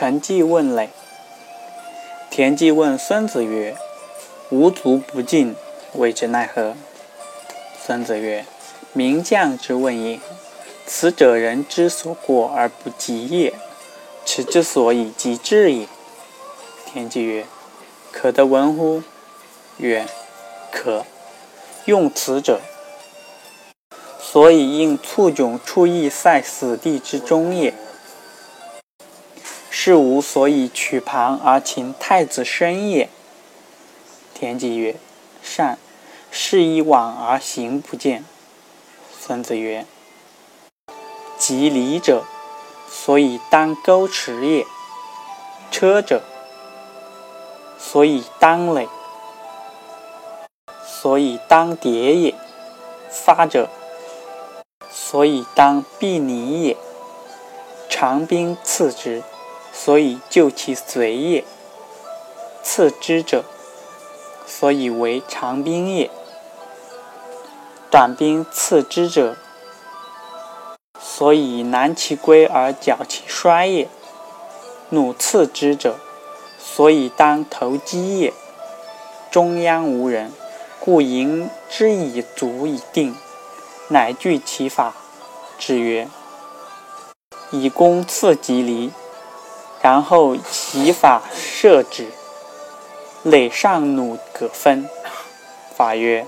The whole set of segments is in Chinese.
陈纪问垒。田忌问孙子曰：“吾卒不敬，谓之奈何？”孙子曰：“名将之问也。此者人之所过而不及也，此之所以及至也。”田忌曰：“可得闻乎？”曰：“可。”用此者，所以应卒窘出邑塞死地之中也。是吾所以取旁而请太子申也。田忌曰：“善。”是以往而行不见。孙子曰：“及礼者，所以当沟池也；车者，所以当垒。”所以当叠也，发者，所以当避泥也。长兵次之，所以就其随也。次之者，所以为长兵也。短兵次之者，所以难其归而矫其衰也。弩次之者，所以当投机也。中央无人。故迎之以足以定，乃具其法，之曰：以攻次即离，然后其法设之，垒上弩可分。法曰：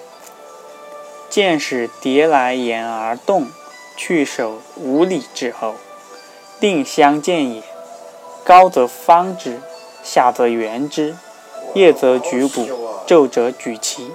见使迭来言而动，去守无礼之后，定相见也。高则方之，下则圆之，夜则举鼓，昼则举旗。